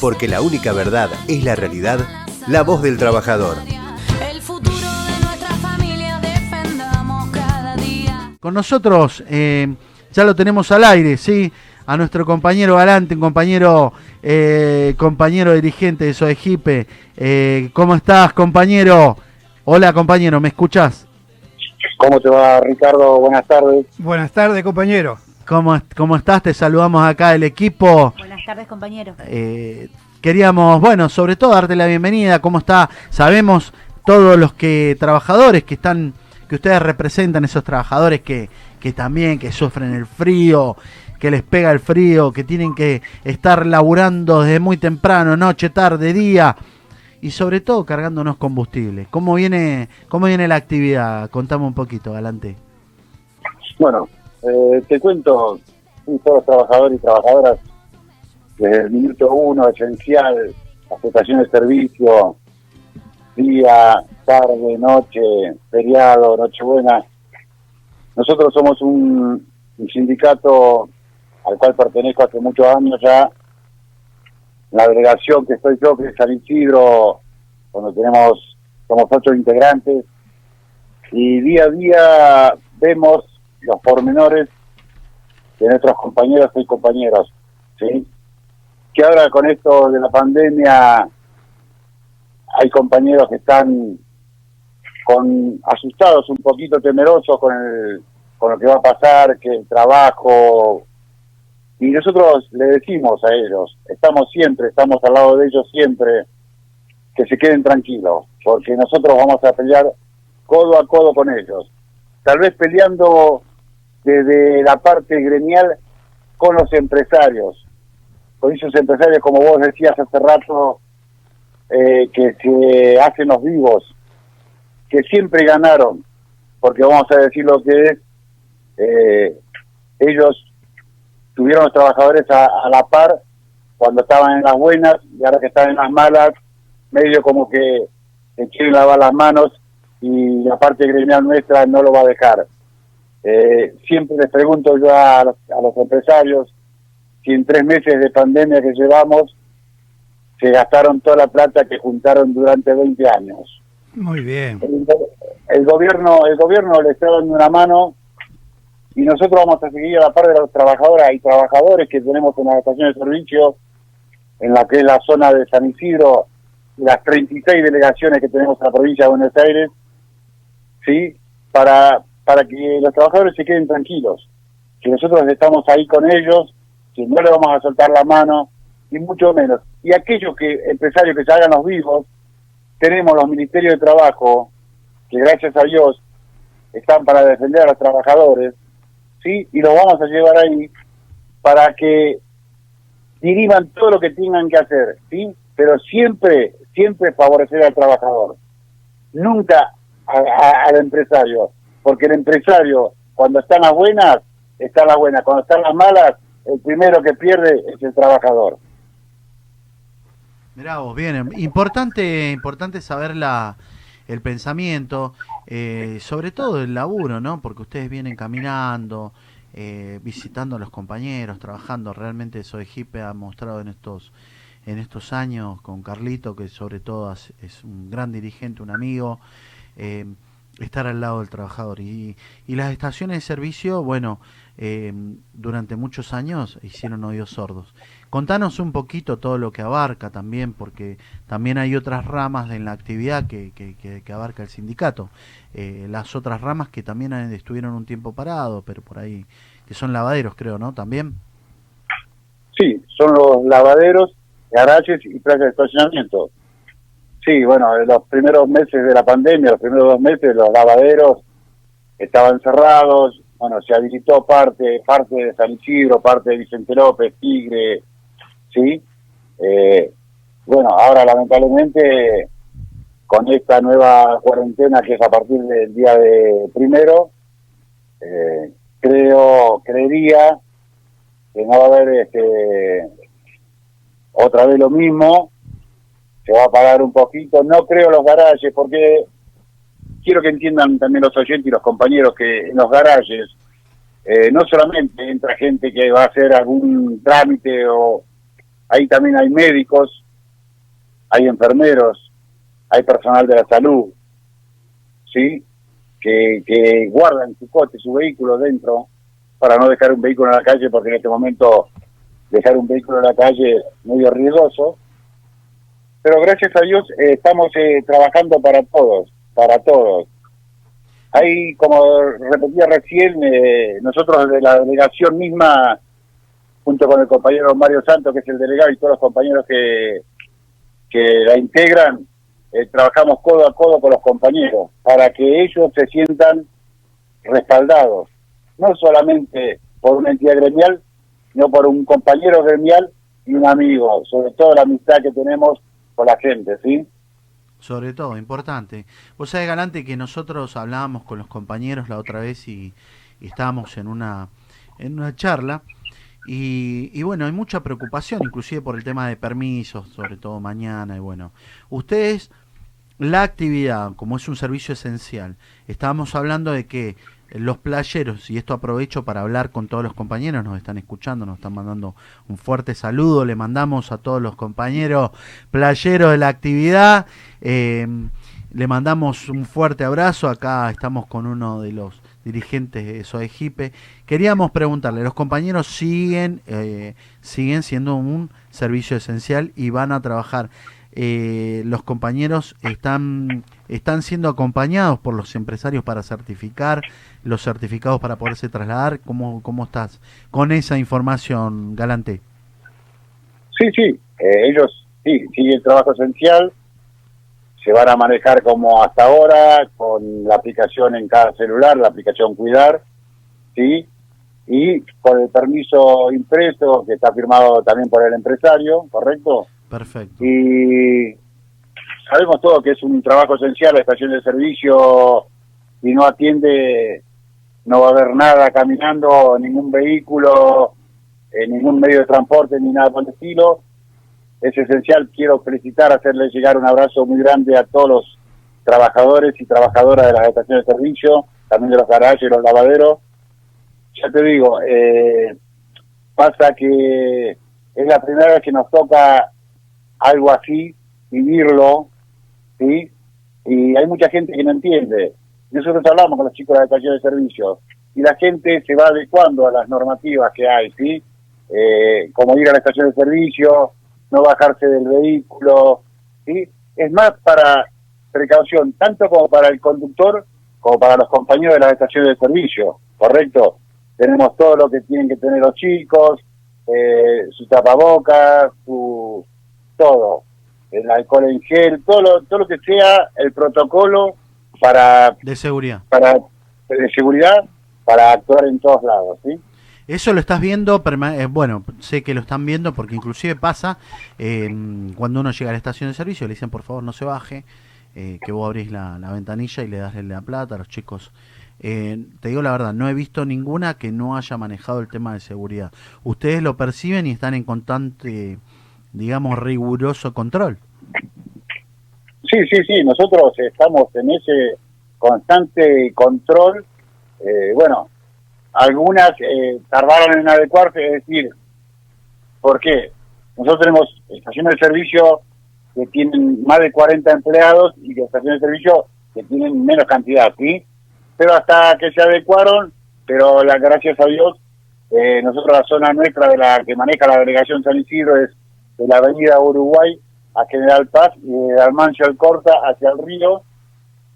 porque la única verdad es la realidad, la voz del trabajador. El futuro de nuestra familia defendamos cada día. Con nosotros eh, ya lo tenemos al aire, ¿sí? A nuestro compañero Galante, un compañero, eh, compañero dirigente de Soejipe. Eh, ¿Cómo estás, compañero? Hola, compañero, ¿me escuchás? ¿Cómo te va, Ricardo? Buenas tardes. Buenas tardes, compañero. ¿Cómo, ¿Cómo estás? Te saludamos acá el equipo. Buenas tardes, compañero. Eh, queríamos, bueno, sobre todo darte la bienvenida. ¿Cómo está? Sabemos todos los que trabajadores que están, que ustedes representan, esos trabajadores que, que también, que sufren el frío, que les pega el frío, que tienen que estar laburando desde muy temprano, noche, tarde, día y sobre todo cargándonos combustible. ¿Cómo viene, cómo viene la actividad? Contame un poquito, Galante. Bueno, eh, te cuento, todos los trabajadores y trabajadoras, desde el minuto uno, esencial, aceptación de servicio, día, tarde, noche, feriado, nochebuena. Nosotros somos un, sindicato al cual pertenezco hace muchos años ya, la delegación que estoy yo, que es San Isidro, donde tenemos, somos ocho integrantes, y día a día vemos los pormenores de nuestros compañeros y compañeros, ¿sí? Que ahora con esto de la pandemia hay compañeros que están con asustados, un poquito temerosos con el, con lo que va a pasar, que el trabajo y nosotros le decimos a ellos, estamos siempre, estamos al lado de ellos siempre, que se queden tranquilos, porque nosotros vamos a pelear codo a codo con ellos. Tal vez peleando desde la parte gremial con los empresarios, con esos empresarios, como vos decías hace rato, eh, que se hacen los vivos, que siempre ganaron, porque vamos a decir lo que es, eh, ellos tuvieron los trabajadores a, la par cuando estaban en las buenas y ahora que están en las malas, medio como que se quieren lavar las manos y la parte gremial nuestra no lo va a dejar. Eh, siempre les pregunto yo a a los empresarios si en tres meses de pandemia que llevamos se gastaron toda la plata que juntaron durante 20 años. Muy bien. El, el gobierno el gobierno le está dando una mano y nosotros vamos a seguir a la par de las trabajadoras y trabajadores que tenemos en la estación de servicio, en la que es la zona de San Isidro, las 36 delegaciones que tenemos en la provincia de Buenos Aires, ¿sí? Para, para que los trabajadores se queden tranquilos, que nosotros estamos ahí con ellos, no le vamos a soltar la mano, y mucho menos. Y aquellos que empresarios que se hagan los vivos, tenemos los ministerios de trabajo, que gracias a Dios están para defender a los trabajadores, ¿sí? Y los vamos a llevar ahí para que diriman todo lo que tengan que hacer, ¿sí? Pero siempre, siempre favorecer al trabajador, nunca a, al empresario, porque el empresario, cuando están las buenas, están las buenas, cuando están las malas, el primero que pierde es el trabajador. Vos, bien, importante, importante saber la, el pensamiento, eh, sobre todo el laburo, ¿no? Porque ustedes vienen caminando, eh, visitando a los compañeros, trabajando. Realmente Soejipe ha mostrado en estos en estos años con Carlito, que sobre todo es un gran dirigente, un amigo, eh, estar al lado del trabajador. Y, y las estaciones de servicio, bueno, eh, durante muchos años hicieron oídos sordos. Contanos un poquito todo lo que abarca también, porque también hay otras ramas en la actividad que, que, que, abarca el sindicato. Eh, las otras ramas que también estuvieron un tiempo parados, pero por ahí, que son lavaderos, creo, ¿no? También. Sí, son los lavaderos, garajes y plazas de estacionamiento. Sí, bueno, en los primeros meses de la pandemia, los primeros dos meses, los lavaderos estaban cerrados, bueno, se habilitó parte, parte de San Isidro, parte de Vicente López, Tigre, ¿sí? Eh, bueno, ahora lamentablemente con esta nueva cuarentena que es a partir del día de primero, eh, creo, creería que no va a haber este, otra vez lo mismo, se va a pagar un poquito, no creo los garajes, porque quiero que entiendan también los oyentes y los compañeros que en los garajes eh, no solamente entra gente que va a hacer algún trámite o ahí también hay médicos, hay enfermeros, hay personal de la salud, ¿sí? Que, guardan su coche, su vehículo dentro para no dejar un vehículo en la calle, porque en este momento dejar un vehículo en la calle es medio riesgoso. Pero gracias a Dios eh, estamos eh, trabajando para todos, para todos. Hay, como repetía recién, eh, nosotros de la delegación misma, junto con el compañero Mario Santos, que es el delegado, y todos los compañeros que, que la integran, eh, trabajamos codo a codo con los compañeros para que ellos se sientan respaldados, no solamente por una entidad gremial, sino por un compañero gremial y un amigo, sobre todo la amistad que tenemos con la gente, ¿sí? Sobre todo, importante. Vos sabés, Galante, que nosotros hablábamos con los compañeros la otra vez y, y estábamos en una, en una charla. Y, y bueno, hay mucha preocupación, inclusive por el tema de permisos, sobre todo mañana. Y bueno, ustedes, la actividad, como es un servicio esencial, estábamos hablando de que los playeros, y esto aprovecho para hablar con todos los compañeros, nos están escuchando, nos están mandando un fuerte saludo, le mandamos a todos los compañeros playeros de la actividad, eh, le mandamos un fuerte abrazo, acá estamos con uno de los dirigentes de SOEGIPE. Queríamos preguntarle, los compañeros siguen, eh, siguen siendo un servicio esencial y van a trabajar. Eh, los compañeros están, están siendo acompañados por los empresarios para certificar, los certificados para poderse trasladar. ¿Cómo, cómo estás con esa información, Galante? Sí, sí, eh, ellos sí, sigue el trabajo esencial, se van a manejar como hasta ahora, con la aplicación en cada celular, la aplicación Cuidar, ¿sí? Y con el permiso impreso, que está firmado también por el empresario, ¿correcto? Perfecto. Y sabemos todo que es un trabajo esencial la estación de servicio y no atiende, no va a haber nada caminando, ningún vehículo, eh, ningún medio de transporte ni nada por el estilo. Es esencial, quiero felicitar, hacerle llegar un abrazo muy grande a todos los trabajadores y trabajadoras de las estaciones de servicio, también de los garajes los lavaderos. Ya te digo, eh, pasa que es la primera vez que nos toca algo así, vivirlo, ¿sí? Y hay mucha gente que no entiende. Nosotros hablamos con los chicos de la estación de servicio y la gente se va adecuando a las normativas que hay, ¿sí? Eh, como ir a la estación de servicio, no bajarse del vehículo, ¿sí? Es más para precaución, tanto como para el conductor como para los compañeros de las estaciones de servicio, ¿correcto? Tenemos todo lo que tienen que tener los chicos, eh, su tapabocas, su todo, el alcohol en gel, todo lo, todo lo que sea el protocolo para, De seguridad. para de seguridad para actuar en todos lados, ¿sí? Eso lo estás viendo, eh, bueno, sé que lo están viendo porque inclusive pasa eh, cuando uno llega a la estación de servicio, le dicen por favor no se baje, eh, que vos abrís la, la ventanilla y le das la plata a los chicos. Eh, te digo la verdad, no he visto ninguna que no haya manejado el tema de seguridad. Ustedes lo perciben y están en constante, digamos, riguroso control. Sí, sí, sí, nosotros estamos en ese constante control. Eh, bueno, algunas eh, tardaron en adecuarse, es decir, ¿por qué? Nosotros tenemos estaciones de servicio que tienen más de 40 empleados y estaciones de servicio que tienen menos cantidad, ¿sí? Pero hasta que se adecuaron, pero la, gracias a Dios, eh, nosotros la zona nuestra de la que maneja la delegación San Isidro es de la avenida Uruguay a General Paz y de Almancio Alcorta hacia el río.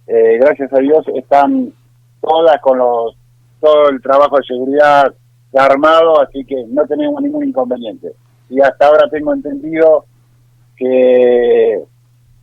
Eh, gracias a Dios están todas con los todo el trabajo de seguridad armado, así que no tenemos ningún inconveniente. Y hasta ahora tengo entendido que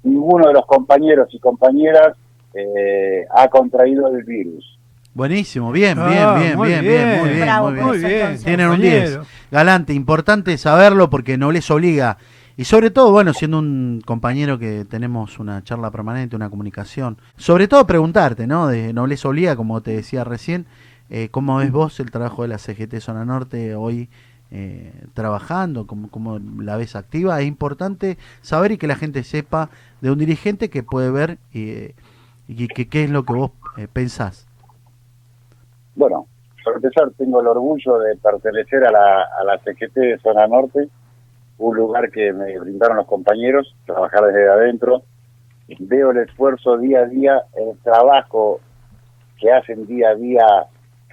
ninguno de los compañeros y compañeras eh, ha contraído el virus. Buenísimo, bien, Ah, bien, bien, muy bien, bien, bien. muy bien, Bravo muy bien. Muy. Tienen un 10. compañero. Galante, importante saberlo porque no les obliga. Y sobre todo, bueno, siendo un compañero que tenemos una charla permanente, una comunicación. Sobre todo preguntarte, ¿no? De Nobleza Obliga, como te decía recién, eh, ¿cómo ves vos el trabajo de la CGT Zona Norte hoy eh, trabajando? ¿Cómo, ¿Cómo la ves activa? Es importante saber y que la gente sepa de un dirigente que puede ver eh, y que qué es lo que vos eh, pensás. Bueno, por empezar, tengo el orgullo de pertenecer a la, a la CGT de Zona Norte. un lugar que me brindaron los compañeros, trabajar desde adentro. Veo el esfuerzo día a día, el trabajo que hacen día a día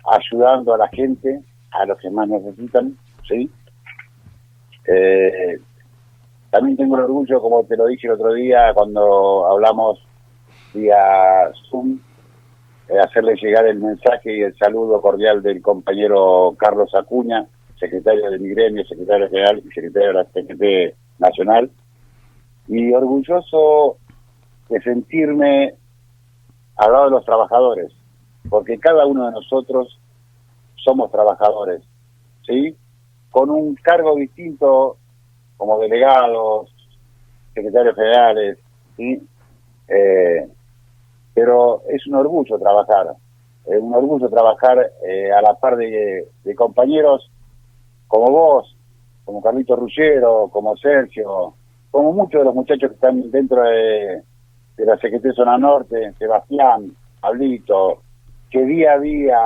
ayudando a la gente, a los que más necesitan, ¿sí? Eh, también tengo el orgullo, como te lo dije el otro día cuando hablamos vía Zoom, eh, hacerle llegar el mensaje y el saludo cordial del compañero Carlos Acuña, secretario de mi gremio, secretario general y secretario de la CGT Nacional, y orgulloso de sentirme al lado de los trabajadores, porque cada uno de nosotros somos trabajadores, ¿sí? Con un cargo distinto como delegados, secretarios generales, ¿sí? Eh, pero es un orgullo trabajar, es un orgullo trabajar eh, a la par de, de compañeros como vos, como Carlito Ruggero, como Sergio, como muchos de los muchachos que están dentro de, de la Secretaría Zona Norte, Sebastián, Pablito, que día a día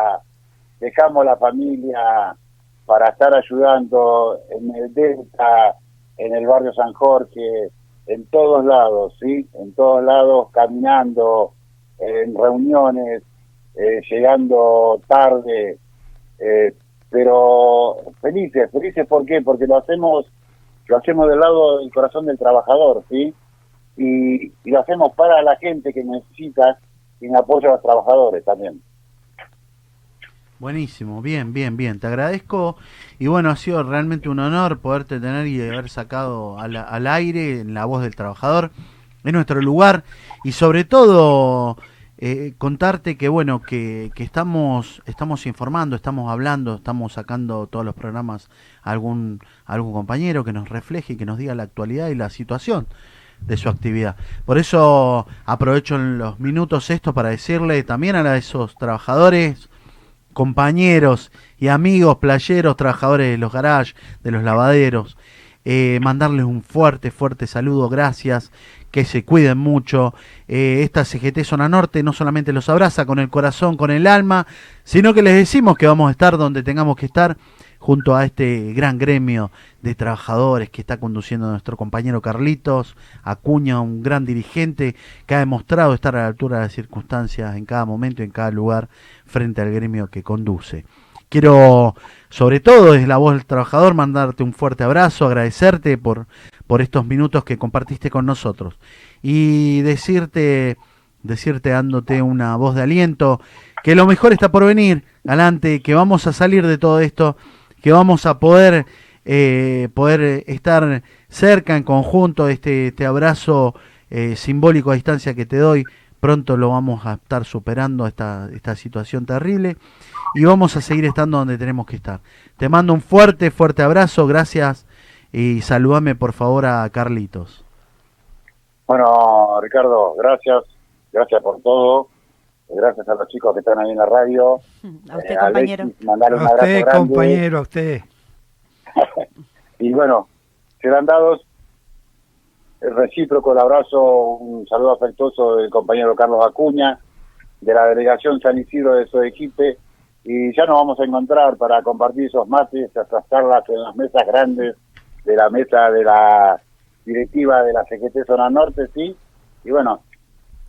dejamos la familia para estar ayudando en el Delta, en el barrio San Jorge, en todos lados, ¿sí? En todos lados, caminando, en reuniones, eh, llegando tarde, eh, pero felices, felices ¿por qué? Porque lo hacemos, lo hacemos del lado del corazón del trabajador, ¿sí? Y, lo hacemos para la gente que necesita y en apoyo a los trabajadores también. Buenísimo, bien, bien, bien. Te agradezco. Y bueno, ha sido realmente un honor poderte tener y haber sacado al, al aire en la voz del trabajador en nuestro lugar. Y sobre todo, eh, contarte que bueno, que, que estamos, estamos informando, estamos hablando, estamos sacando todos los programas a algún, a algún compañero que nos refleje y que nos diga la actualidad y la situación de su actividad. Por eso aprovecho los minutos esto para decirle también a esos trabajadores compañeros y amigos playeros, trabajadores de los garages, de los lavaderos, eh, mandarles un fuerte, fuerte saludo, gracias, que se cuiden mucho. Eh, esta CGT Zona Norte no solamente los abraza con el corazón, con el alma, sino que les decimos que vamos a estar donde tengamos que estar junto a este gran gremio de trabajadores que está conduciendo nuestro compañero Carlitos Acuña, un gran dirigente que ha demostrado estar a la altura de las circunstancias en cada momento, en cada lugar, frente al gremio que conduce. Quiero, sobre todo desde la voz del trabajador, mandarte un fuerte abrazo, agradecerte por, por estos minutos que compartiste con nosotros. Y decirte, decirte dándote una voz de aliento, que lo mejor está por venir, adelante, que vamos a salir de todo esto que vamos a poder, eh, poder estar cerca en conjunto, este, este abrazo eh, simbólico a distancia que te doy, pronto lo vamos a estar superando esta, esta situación terrible y vamos a seguir estando donde tenemos que estar. Te mando un fuerte, fuerte abrazo, gracias y saludame por favor a Carlitos. Bueno, Ricardo, gracias, gracias por todo. Gracias a los chicos que están ahí en la radio. A usted, Eh, compañero. Alexis, mandarle un A abrazo usted, grande. compañero, a usted. Y bueno, serán dados el recíproco el abrazo, un saludo afectuoso del compañero Carlos Acuña, de la delegación San Isidro de su equipo. Y ya nos vamos a encontrar para compartir esos mates, esas charlas en las mesas grandes de la mesa de la directiva de la CGT Zona Norte, sí. Y bueno,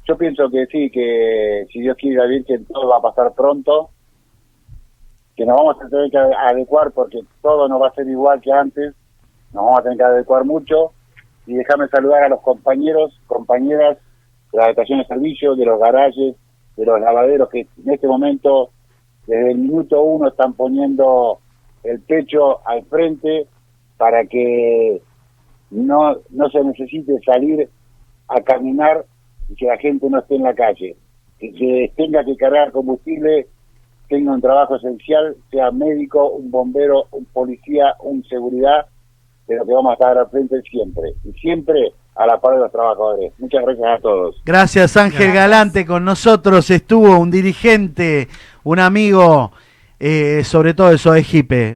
yo pienso que sí, que si Dios quiere bien que todo va a pasar pronto, que nos vamos a tener que adecuar porque todo no va a ser igual que antes, nos vamos a tener que adecuar mucho. Y déjame saludar a los compañeros, compañeras de la estación de servicio, de los garajes, de los lavaderos que en este momento, desde el minuto uno, están poniendo el pecho al frente para que no, no se necesite salir a caminar y que la gente no esté en la calle. Que se tenga que cargar combustible, tenga un trabajo esencial, sea médico, un bombero, un policía, un seguridad, pero que vamos a estar al frente siempre. Y siempre a la par de los trabajadores. Muchas gracias a todos. Gracias Ángel Gracias. Galante, con nosotros estuvo un dirigente, un amigo, eh, sobre todo de Soejipe.